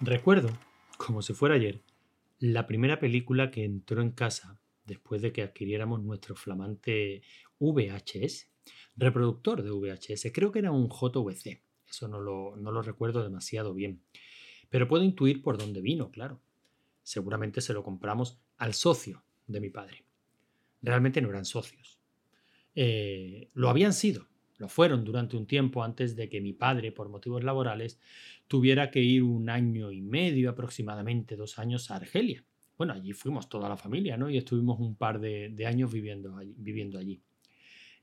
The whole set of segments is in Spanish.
Recuerdo, como si fuera ayer, la primera película que entró en casa después de que adquiriéramos nuestro flamante VHS, reproductor de VHS, creo que era un JVC, eso no lo, no lo recuerdo demasiado bien, pero puedo intuir por dónde vino, claro. Seguramente se lo compramos al socio de mi padre. Realmente no eran socios. Eh, lo habían sido, lo fueron durante un tiempo antes de que mi padre, por motivos laborales, tuviera que ir un año y medio, aproximadamente dos años, a Argelia. Bueno, allí fuimos toda la familia, ¿no? Y estuvimos un par de, años viviendo allí. Viviendo allí.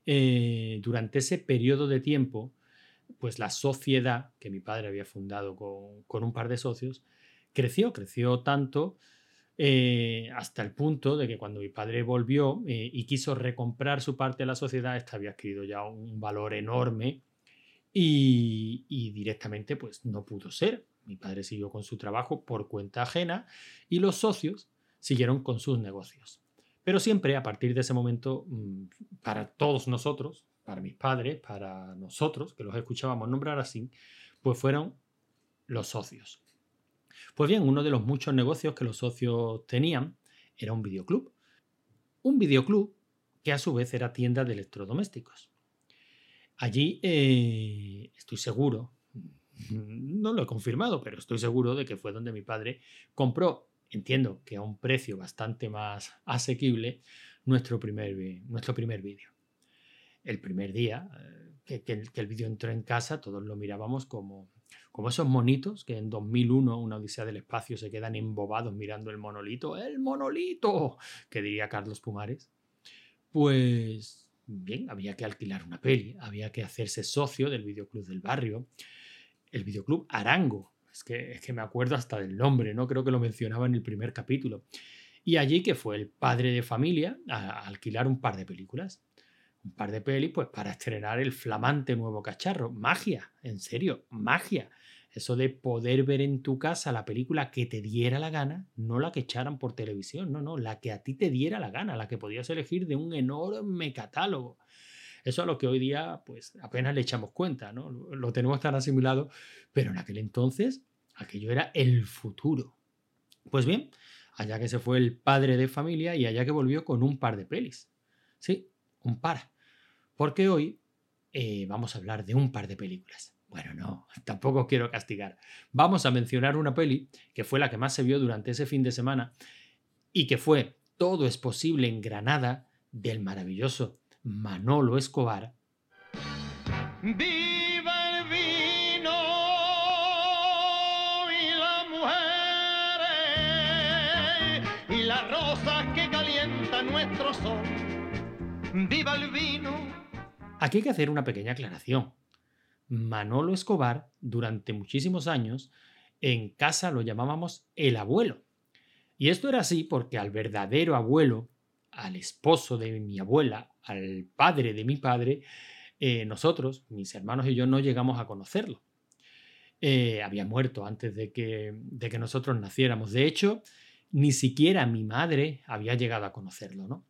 Eh, durante ese periodo de tiempo, pues la sociedad que mi padre había fundado con, con un par de socios creció, creció tanto eh, hasta el punto de que cuando mi padre volvió eh, y quiso recomprar su parte de la sociedad, esta había adquirido ya un valor enorme y, directamente pues no pudo ser. Mi padre siguió con su trabajo por cuenta ajena y los socios siguieron con sus negocios. Pero siempre a partir de ese momento, mm, para todos nosotros, para mis padres, para nosotros, que los escuchábamos nombrar así, pues fueron los socios. Pues bien, uno de los muchos negocios que los socios tenían era un videoclub. Un videoclub que a su vez era tienda de electrodomésticos. Allí eh, estoy seguro, no lo he confirmado, pero estoy seguro de que fue donde mi padre compró, entiendo que a un precio bastante más asequible, nuestro primer, nuestro primer vídeo. El primer día eh, que el vídeo entró en casa, todos lo mirábamos como, como esos monitos que en 2001, una odisea del espacio, se quedan embobados mirando el monolito, el monolito, que diría Carlos Pumares. Pues bien, había que alquilar una peli, había que hacerse socio del videoclub del barrio, el videoclub Arango. Es que, es que me acuerdo hasta del nombre, ¿no? Creo que lo mencionaba en el primer capítulo. Y allí que fue el padre de familia a alquilar un par de películas un par de pelis pues para estrenar el flamante nuevo cacharro. Magia, en serio, magia. Eso de poder ver en tu casa la película que te diera la gana, no la que echaran por televisión, no, no, la que a ti te diera la gana, la que podías elegir de un enorme catálogo. Eso a lo que hoy día pues apenas le echamos cuenta, ¿no? Lo tenemos tan asimilado, pero en aquel entonces aquello era el futuro. Pues bien, allá que se fue el padre de familia y allá que volvió con un par de pelis. Sí, un par. Porque hoy eh, vamos a hablar de un par de películas. Bueno, no, tampoco quiero castigar. Vamos a mencionar una peli que fue la que más se vio durante ese fin de semana y que fue Todo es posible en Granada del maravilloso Manolo Escobar. ¡Viva el vino y las mujeres y que calienta nuestro sol! ¡Viva el vino! Aquí hay que hacer una pequeña aclaración. Manolo Escobar, durante muchísimos años, en casa lo llamábamos el abuelo. Y esto era así porque al verdadero abuelo, al esposo de mi abuela, al padre de mi padre, eh, nosotros, mis hermanos y yo, no llegamos a conocerlo. Eh, había muerto antes de que, de que nosotros naciéramos. De hecho, ni siquiera mi madre había llegado a conocerlo, ¿no?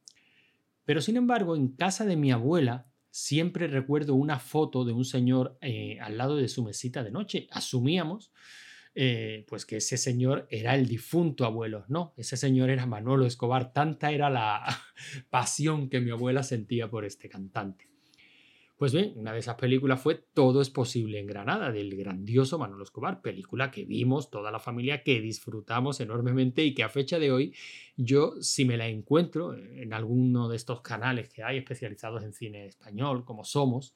Pero sin embargo, en casa de mi abuela siempre recuerdo una foto de un señor eh, al lado de su mesita de noche. Asumíamos eh, pues que ese señor era el difunto abuelo. No, ese señor era Manolo Escobar. Tanta era la pasión que mi abuela sentía por este cantante. Pues bien, una de esas películas fue Todo es posible en Granada, del grandioso Manolo Escobar, película que vimos toda la familia, que disfrutamos enormemente y que a fecha de hoy yo, si me la encuentro en alguno de estos canales que hay especializados en cine español, como Somos,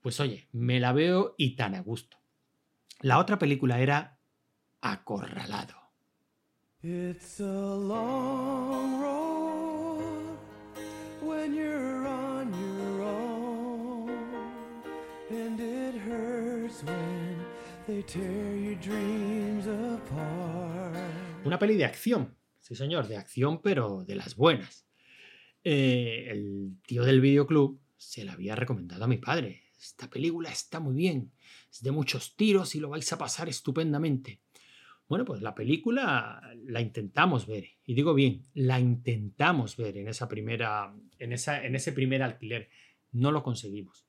pues oye, me la veo y tan a gusto. La otra película era Acorralado. Una peli de acción, sí señor, de acción, pero de las buenas. Eh, el tío del videoclub se la había recomendado a mi padre. Esta película está muy bien, es de muchos tiros y lo vais a pasar estupendamente. Bueno, pues la película la intentamos ver, y digo bien, la intentamos ver en esa primera, en, esa, en ese primer alquiler. No lo conseguimos.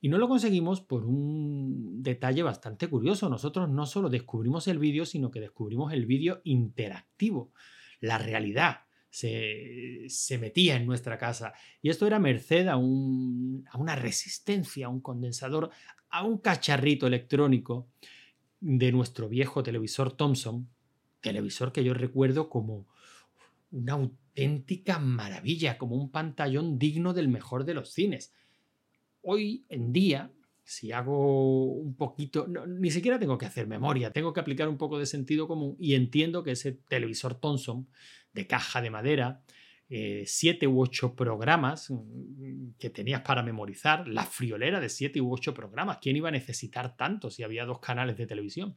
Y no lo conseguimos por un detalle bastante curioso. Nosotros no solo descubrimos el vídeo, sino que descubrimos el vídeo interactivo, la realidad. Se, metía en nuestra casa. Y esto era merced a, a una resistencia, a un condensador, a un cacharrito electrónico de nuestro viejo televisor Thomson, televisor que yo recuerdo como una auténtica maravilla, como un pantallón digno del mejor de los cines hoy en día, si hago un poquito, ni siquiera tengo que hacer memoria, tengo que aplicar un poco de sentido común y entiendo que ese televisor Thomson de caja de madera, eh, siete u ocho programas mm, que tenías para memorizar, la friolera de siete u ocho programas, ¿quién iba a necesitar tanto si había dos canales de televisión?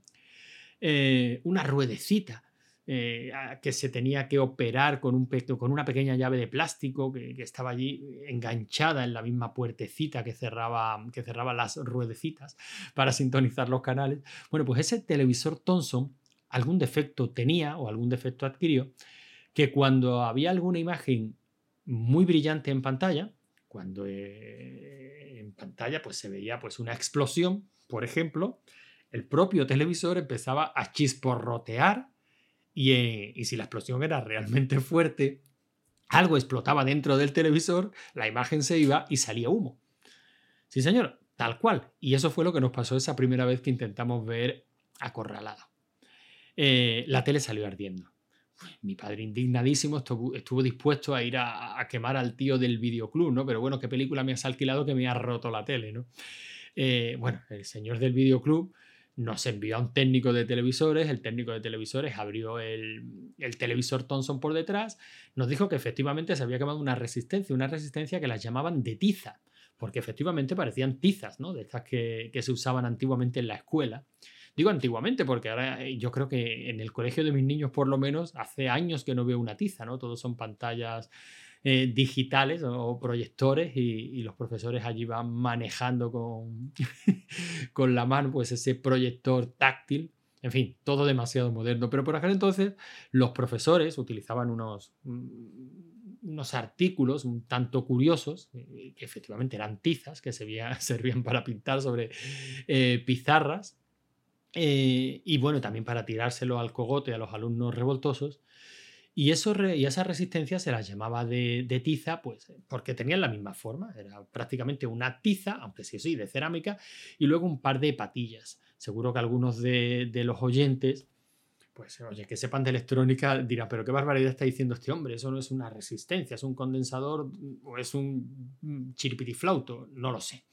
Eh, una ruedecita eh, que se tenía que operar con, un con una pequeña llave de plástico que, estaba allí enganchada en la misma puertecita que cerraba, que cerraba las ruedecitas para sintonizar los canales. Bueno, pues ese televisor Thomson algún defecto tenía o algún defecto adquirió que cuando había alguna imagen muy brillante en pantalla, cuando eh, en pantalla pues se veía pues una explosión, por ejemplo, el propio televisor empezaba a chisporrotear eh, y, si la explosión era realmente fuerte, algo explotaba dentro del televisor, la imagen se iba y salía humo. Sí, señor, tal cual. Y eso fue lo que nos pasó esa primera vez que intentamos ver Acorralado. Eh, la tele salió ardiendo. Mi padre indignadísimo estuvo, dispuesto a ir a, quemar al tío del videoclub, ¿no? Pero bueno, ¿qué película me has alquilado que me ha roto la tele, ¿no? Eh, bueno, el señor del videoclub nos envió a un técnico de televisores, el técnico de televisores abrió el, televisor Thomson por detrás, nos dijo que efectivamente se había quemado una resistencia, una resistencia que las llamaban de tiza, porque efectivamente parecían tizas, ¿no? De estas que, que se usaban antiguamente en la escuela. Digo antiguamente porque ahora eh, yo creo que en el colegio de mis niños por lo menos hace años que no veo una tiza, ¿no? Todos son pantallas eh, digitales o proyectores y, los profesores allí van manejando con, con la mano pues ese proyector táctil. En fin, todo demasiado moderno. Pero por aquel entonces los profesores utilizaban unos, mm, unos artículos un tanto curiosos, eh, que efectivamente eran tizas, que servían para pintar sobre eh, pizarras. y bueno, también para tirárselo al cogote a los alumnos revoltosos. Y, eso, y esa resistencia se las llamaba de, tiza, pues porque tenían la misma forma. Era prácticamente una tiza, aunque sí, sí, de cerámica, y luego un par de patillas. Seguro que algunos de, de los oyentes pues oye, que sepan de electrónica dirán, pero qué barbaridad está diciendo este hombre, eso no es una resistencia, es un condensador o es un chiripitiflauto, no lo sé.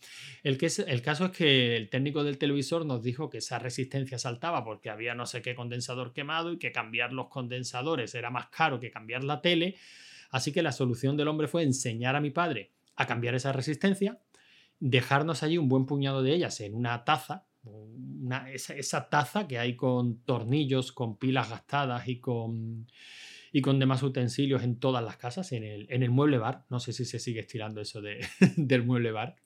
El, que el caso es que el técnico del televisor nos dijo que esa resistencia saltaba porque había no sé qué condensador quemado y que cambiar los condensadores era más caro que cambiar la tele, así que la solución del hombre fue enseñar a mi padre a cambiar esa resistencia, dejarnos allí un buen puñado de ellas en una taza, esa, taza que hay con tornillos, con pilas gastadas y con, y con demás utensilios en todas las casas, en el, en el mueble bar. No sé si se sigue estirando eso de, del mueble bar.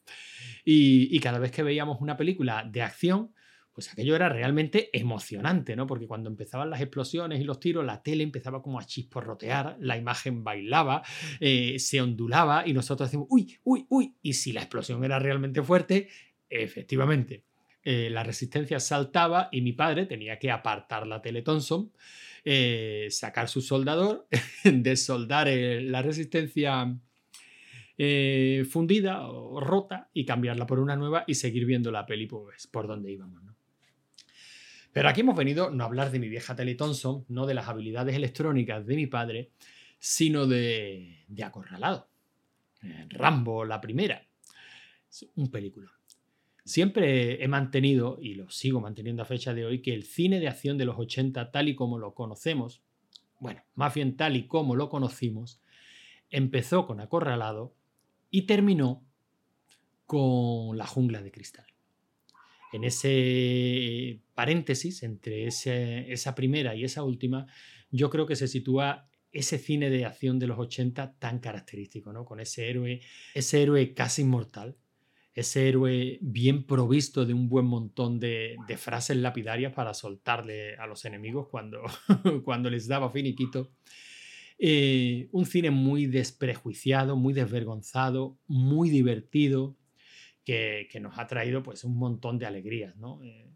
Y, y, cada vez que veíamos una película de acción, pues aquello era realmente emocionante, ¿no? Porque cuando empezaban las explosiones y los tiros, la tele empezaba como a chisporrotear, la imagen bailaba, eh, se ondulaba y nosotros decimos, uy, uy, uy. Y si la explosión era realmente fuerte, efectivamente, eh, la resistencia saltaba y mi padre tenía que apartar la tele Thomson, eh, sacar su soldador, desoldar la resistencia eh, fundida o rota y cambiarla por una nueva y seguir viendo la peli pues, por donde íbamos. Pero aquí hemos venido no a hablar de mi vieja tele Thomson, no de las habilidades electrónicas de mi padre, sino de, de Acorralado. Rambo, la primera. Es un película. Siempre he mantenido, y lo sigo manteniendo a fecha de hoy, que el cine de acción de los 80, tal y como lo conocemos, bueno, más bien tal y como lo conocimos, empezó con Acorralado y terminó con La jungla de cristal. En ese paréntesis entre esa primera y esa última, yo creo que se sitúa ese cine de acción de los 80 tan característico, ¿no? Con ese héroe, ese héroe casi inmortal, ese héroe bien provisto de un buen montón de, frases lapidarias para soltarle a los enemigos cuando, cuando les daba finiquito. Eh, un cine muy desprejuiciado, muy desvergonzado, muy divertido, que, nos ha traído pues un montón de alegrías. Eh,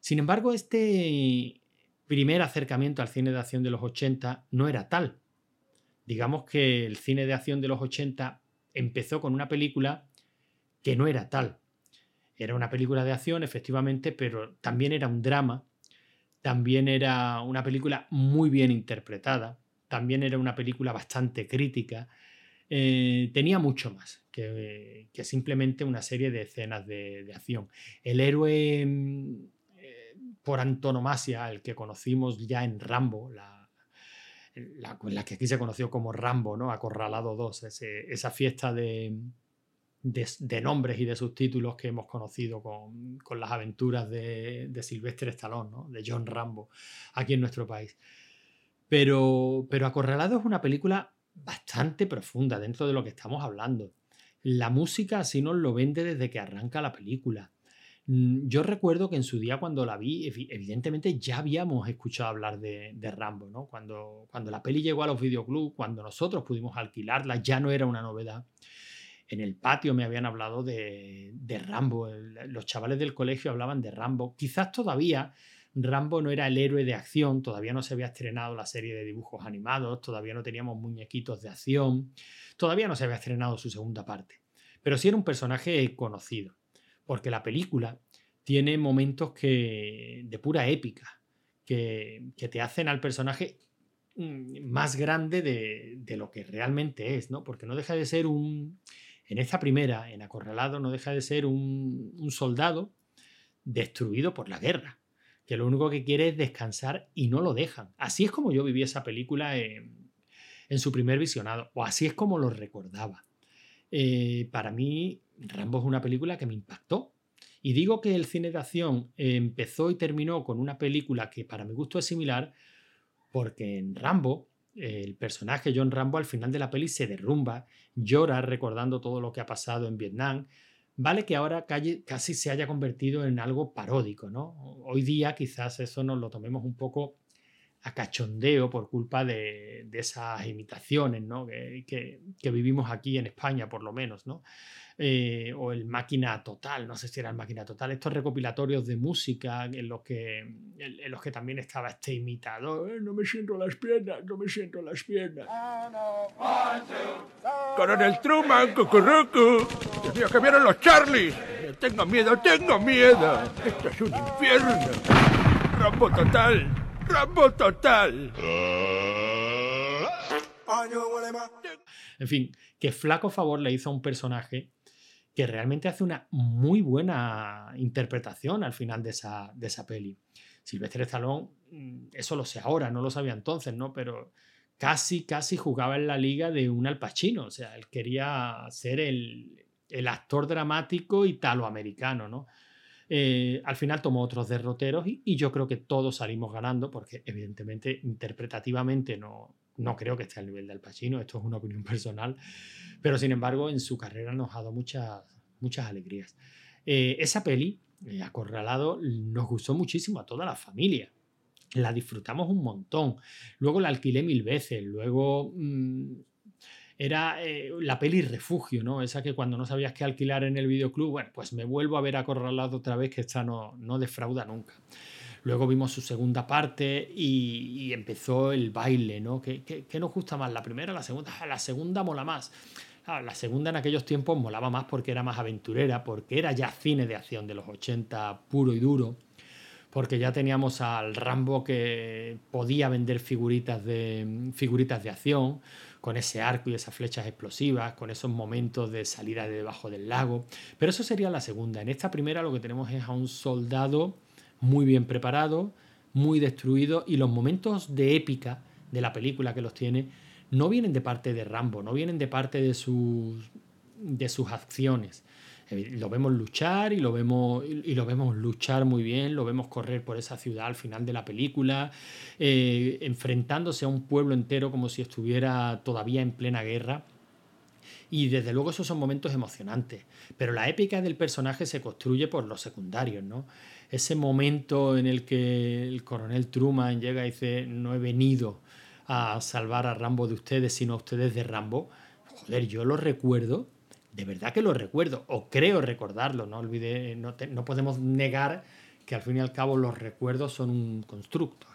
sin embargo, este primer acercamiento al cine de acción de los 80 no era tal. Digamos que el cine de acción de los 80 empezó con una película que no era tal. Era una película de acción, efectivamente, pero también era un drama, también era una película muy bien interpretada, también era una película bastante crítica, eh, tenía mucho más que, simplemente una serie de escenas de, acción. El héroe mm, eh, por antonomasia, el que conocimos ya en Rambo, la, la, que aquí se conoció como Rambo, ¿no? Acorralado 2, esa fiesta de, de, nombres y de subtítulos que hemos conocido con, las aventuras de, de Silvestre Stallone, de John Rambo, aquí en nuestro país. Pero, pero Acorralado es una película bastante profunda dentro de lo que estamos hablando. La música así nos lo vende desde que arranca la película. Mm, yo recuerdo que en su día cuando la vi, evidentemente ya habíamos escuchado hablar de, Rambo, ¿no? Cuando, cuando la peli llegó a los videoclubs, cuando nosotros pudimos alquilarla, ya no era una novedad. En el patio me habían hablado de, de Rambo, los chavales del colegio hablaban de Rambo. Quizás todavía Rambo no era el héroe de acción, todavía no se había estrenado la serie de dibujos animados, todavía no teníamos muñequitos de acción, todavía no se había estrenado su segunda parte, pero sí era un personaje conocido, porque la película tiene momentos que, de pura épica, que, te hacen al personaje mm, más grande de, lo que realmente es, ¿no? Porque no deja de ser un, en esta primera, en Acorralado, no deja de ser un soldado destruido por la guerra que lo único que quiere es descansar y no lo dejan. Así es como yo viví esa película en, su primer visionado, o así es como lo recordaba. Eh, para mí, Rambo es una película que me impactó. Y digo que el cine de acción empezó y terminó con una película que para mi gusto es similar, porque en Rambo, el personaje John Rambo al final de la peli se derrumba, llora recordando todo lo que ha pasado en Vietnam, Vale que ahora casi se haya convertido en algo paródico, ¿no? Hoy día quizás eso nos lo tomemos un poco a cachondeo por culpa de, esas imitaciones ¿no? que, vivimos aquí en España, por lo menos, ¿no? Eh, o el máquina total, no sé si era el máquina total, estos recopilatorios de música en los que, en, los que también estaba este imitador, eh, no me siento las piernas, no me siento las piernas. Coronel Truman, cucurrucu, Dios mío, que vieron los Charlies. Tengo miedo, tengo miedo. Esto es un infierno. Rambo total, Rambo total. En fin, que flaco favor le hizo a un personaje que realmente hace una muy buena interpretación al final de esa, de esa peli. Silvestre Stallone, mm, eso lo sé ahora, no lo sabía entonces, ¿no? Pero casi, casi jugaba en la liga de un Al Pacino, o sea, él quería ser el, actor dramático italoamericano, ¿no? Eh, al final tomó otros derroteros y, yo creo que todos salimos ganando porque evidentemente interpretativamente no, no creo que esté al nivel de Al Pacino, esto es una opinión personal, pero sin embargo en su carrera nos ha dado muchas, muchas alegrías. Eh, esa peli, eh, Acorralado, nos gustó muchísimo a toda la familia. La disfrutamos un montón. Luego la alquilé mil veces. Luego mm, era eh, la peli Refugio, ¿no? Esa que cuando no sabías qué alquilar en el videoclub, bueno, pues me vuelvo a ver Acorralado otra vez, que esta no, no defrauda nunca. Luego vimos su segunda parte y, empezó el baile, ¿no? ¿Qué, nos gusta más? ¿La primera la segunda? La segunda mola más. La segunda en aquellos tiempos molaba más porque era más aventurera, porque era ya cine de acción de los 80 puro y duro, porque ya teníamos al Rambo que podía vender figuritas de, figuritas de acción, con ese arco y esas flechas explosivas, con esos momentos de salida de debajo del lago. Pero eso sería la segunda. En esta primera lo que tenemos es a un soldado muy bien preparado, muy destruido y los momentos de épica de la película que los tiene no vienen de parte de Rambo, no vienen de parte de sus, de sus acciones. Lo vemos luchar y lo vemos, y vemos luchar muy bien, lo vemos correr por esa ciudad al final de la película, eh, enfrentándose a un pueblo entero como si estuviera todavía en plena guerra. Y desde luego esos son momentos emocionantes. Pero la épica del personaje se construye por los secundarios, ¿no? Ese momento en el que el coronel Truman llega y dice, no he venido a salvar a Rambo de ustedes, sino a ustedes de Rambo, joder, yo lo recuerdo de verdad que lo recuerdo, o creo recordarlo, no olvide, no, no podemos negar que al fin y al cabo los recuerdos son un constructo.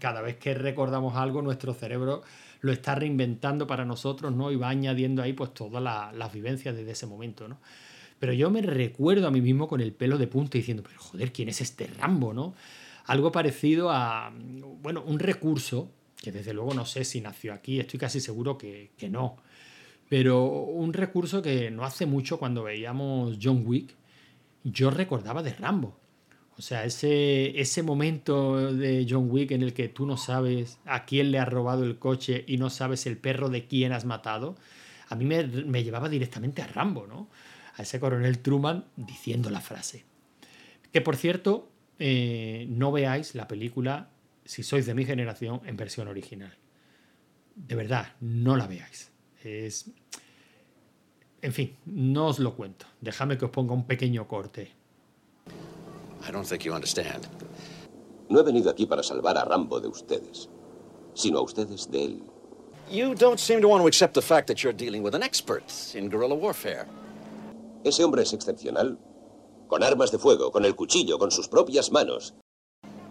cada vez que recordamos algo, nuestro cerebro lo está reinventando para nosotros, ¿no? Y va añadiendo ahí pues todas las vivencias desde ese momento, ¿no? Pero yo me recuerdo a mí mismo con el pelo de punta diciendo, pero joder, ¿quién es este Rambo, no? Algo parecido a, bueno, un recurso, que desde luego no sé si nació aquí, estoy casi seguro que, que no, pero un recurso que no hace mucho cuando veíamos John Wick, yo recordaba de Rambo. O sea, ese, ese momento de John Wick en el que tú no sabes a quién le ha robado el coche y no sabes el perro de quién has matado, a mí me, me llevaba directamente a Rambo, ¿no? A ese coronel Truman diciendo la frase. Que por cierto, eh, no veáis la película, si sois de mi generación, en versión original. De verdad, no la veáis. Es... En fin, no os lo cuento. Déjame que os ponga un pequeño corte. I don't think you understand. No he venido aquí para salvar a Rambo de ustedes, sino a ustedes de él. You don't seem to want to accept the fact that you're dealing with an expert in guerrilla warfare. Ese hombre es excepcional. Con armas de fuego, con el cuchillo, con sus propias manos.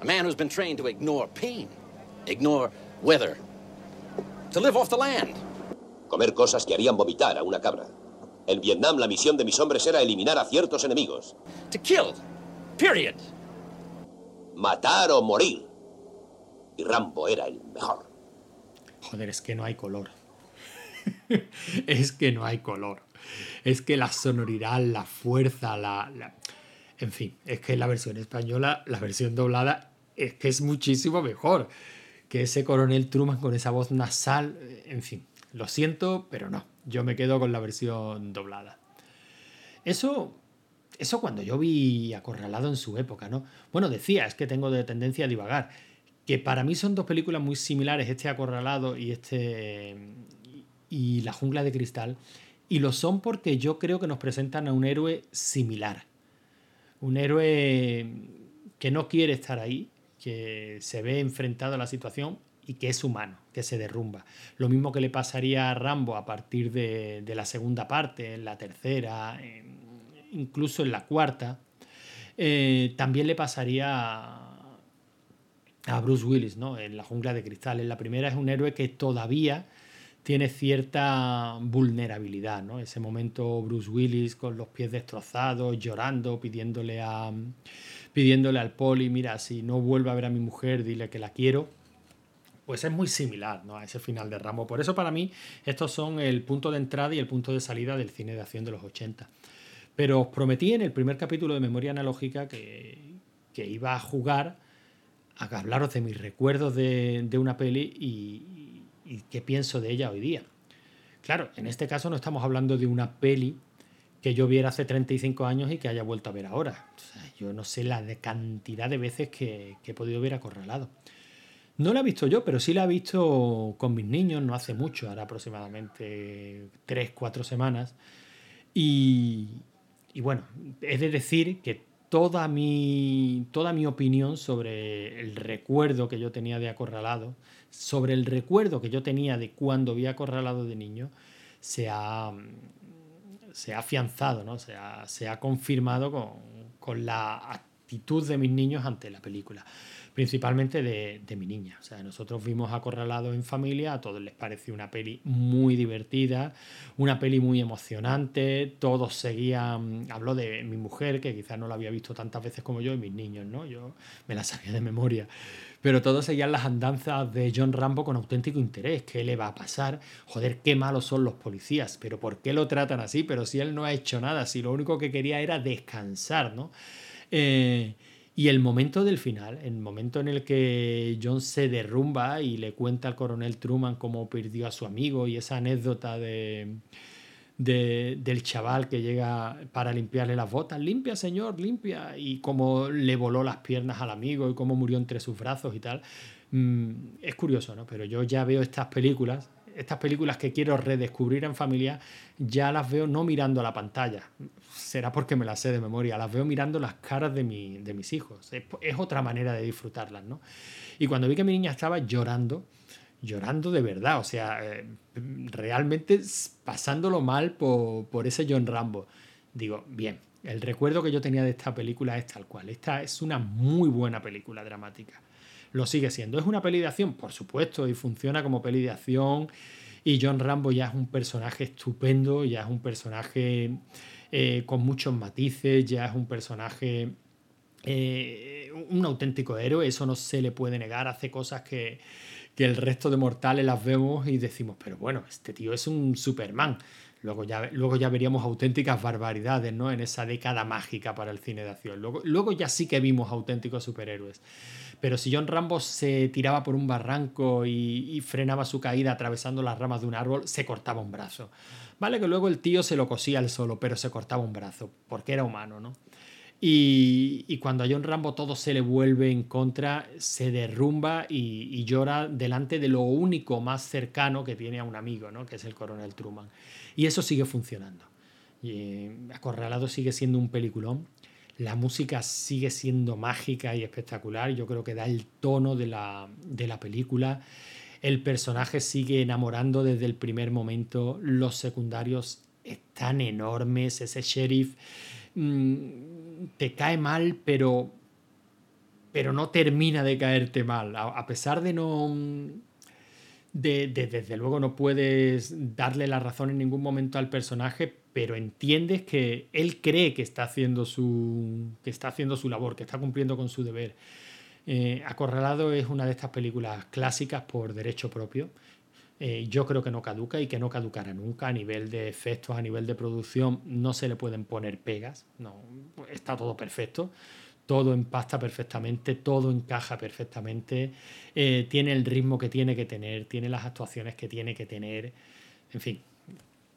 A man who's been trained to ignore pain, ignore weather, to live off the land. Comer cosas que harían vomitar a una cabra. En Vietnam la misión de mis hombres era eliminar a ciertos enemigos. To kill Period. Matar o morir. Y Rambo era el mejor. Joder, es que no hay color. es que no hay color. Es que la sonoridad, la fuerza, la, En fin, es que la versión española, la versión doblada, es que es muchísimo mejor que ese coronel Truman con esa voz nasal. En fin, lo siento, pero no. Yo me quedo con la versión doblada. Eso eso cuando yo vi Acorralado en su época, ¿no? Bueno, decía, es que tengo de tendencia a divagar, que para mí son dos películas muy similares, este Acorralado y este y La jungla de cristal, y lo son porque yo creo que nos presentan a un héroe similar. Un héroe que no quiere estar ahí, que se ve enfrentado a la situación y que es humano, que se derrumba. Lo mismo que le pasaría a Rambo a partir de, la segunda parte, en la tercera, incluso en la cuarta, eh, también le pasaría a, Bruce Willis, ¿no? En la jungla de cristal. En la primera es un héroe que todavía tiene cierta vulnerabilidad, ¿no? Ese momento Bruce Willis con los pies destrozados, llorando, pidiéndole a pidiéndole al poli, mira, si no vuelve a ver a mi mujer, dile que la quiero. Pues es muy similar ¿no? a ese final de Rambo. Por eso para mí estos son el punto de entrada y el punto de salida del cine de acción de los 80. Pero os prometí en el primer capítulo de Memoria Analógica que, iba a jugar a hablaros de mis recuerdos de, una peli y, y, qué pienso de ella hoy día. Claro, en este caso no estamos hablando de una peli que yo viera hace 35 años y que haya vuelto a ver ahora. yo no sé la cantidad de veces que, he podido ver acorralado. No la he visto yo, pero sí la he visto con mis niños, no hace mucho, ahora aproximadamente 3, 4 semanas. Y, y bueno, he de decir que toda mi, toda mi opinión sobre el recuerdo que yo tenía de Acorralado, sobre el recuerdo que yo tenía de cuando vi Acorralado de niño, se ha, se ha afianzado, ¿no? se, ha, se ha confirmado con, con la actitud de mis niños ante la película principalmente de, mi niña. O sea, nosotros vimos Acorralado en familia, a todos les pareció una peli muy divertida, una peli muy emocionante, todos seguían, habló de mi mujer, que quizás no la había visto tantas veces como yo, y mis niños, ¿no? Yo me la sabía de memoria. Pero todos seguían las andanzas de John Rambo con auténtico interés. ¿Qué le va a pasar? Joder, qué malos son los policías. Pero ¿por qué lo tratan así? Pero si él no ha hecho nada, si lo único que quería era descansar, ¿no? Eh, y el momento del final, el momento en el que John se derrumba y le cuenta al coronel Truman cómo perdió a su amigo y esa anécdota de, del chaval que llega para limpiarle las botas, limpia señor, limpia, y cómo le voló las piernas al amigo y cómo murió entre sus brazos y tal. Mm, es curioso, ¿no? Pero yo ya veo estas películas, estas películas que quiero redescubrir en familia, ya las veo no mirando a la pantalla, será porque me las sé de memoria, las veo mirando las caras de, mi, de mis hijos. Es, otra manera de disfrutarlas, ¿no? Y cuando vi que mi niña estaba llorando, llorando de verdad, o sea, eh, realmente pasándolo mal por, por ese John Rambo. Digo, bien, el recuerdo que yo tenía de esta película es tal cual. Esta es una muy buena película dramática. Lo sigue siendo. ¿Es una peli de acción? Por supuesto, y funciona como peli de acción. Y John Rambo ya es un personaje estupendo, ya es un personaje eh, con muchos matices, ya es un personaje, eh, un auténtico héroe, eso no se le puede negar, hace cosas que, que el resto de mortales las vemos y decimos, pero bueno, este tío es un Superman. Luego ya, luego ya veríamos auténticas barbaridades ¿no? en esa década mágica para el cine de acción. Luego, luego ya sí que vimos auténticos superhéroes. Pero si John Rambo se tiraba por un barranco y, frenaba su caída atravesando las ramas de un árbol, se cortaba un brazo. Vale que luego el tío se lo cosía al solo, pero se cortaba un brazo, porque era humano, ¿no? Y, cuando a John Rambo todo se le vuelve en contra, se derrumba y, y, llora delante de lo único más cercano que tiene a un amigo, ¿no? que es el coronel Truman. Y eso sigue funcionando. Y, eh, Acorralado sigue siendo un peliculón. La música sigue siendo mágica y espectacular. Yo creo que da el tono de la, de la película. El personaje sigue enamorando desde el primer momento. Los secundarios están enormes. Ese sheriff mmm, te cae mal, pero, pero no termina de caerte mal. A, a pesar de no de, desde luego no puedes darle la razón en ningún momento al personaje, pero entiendes que él cree que está haciendo su, que está haciendo su labor, que está cumpliendo con su deber. Eh, Acorralado es una de estas películas clásicas por derecho propio. Eh, yo creo que no caduca y que no caducará nunca a nivel de efectos, a nivel de producción. No se le pueden poner pegas, no, está todo perfecto todo empasta perfectamente, todo encaja perfectamente, eh, tiene el ritmo que tiene que tener, tiene las actuaciones que tiene que tener. En fin,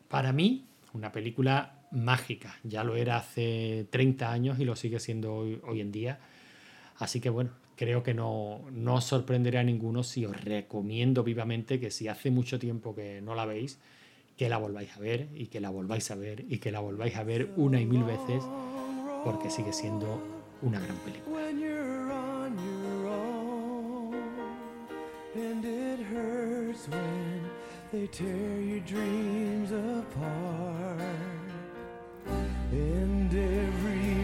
para mí, una película mágica. Ya lo era hace 30 años y lo sigue siendo hoy, en día. Así que bueno, creo que no, no, os sorprenderá a ninguno si os recomiendo vivamente que si hace mucho tiempo que no la veis, que la volváis a ver y que la volváis a ver y que la volváis a ver una y mil veces porque sigue siendo una gran película. they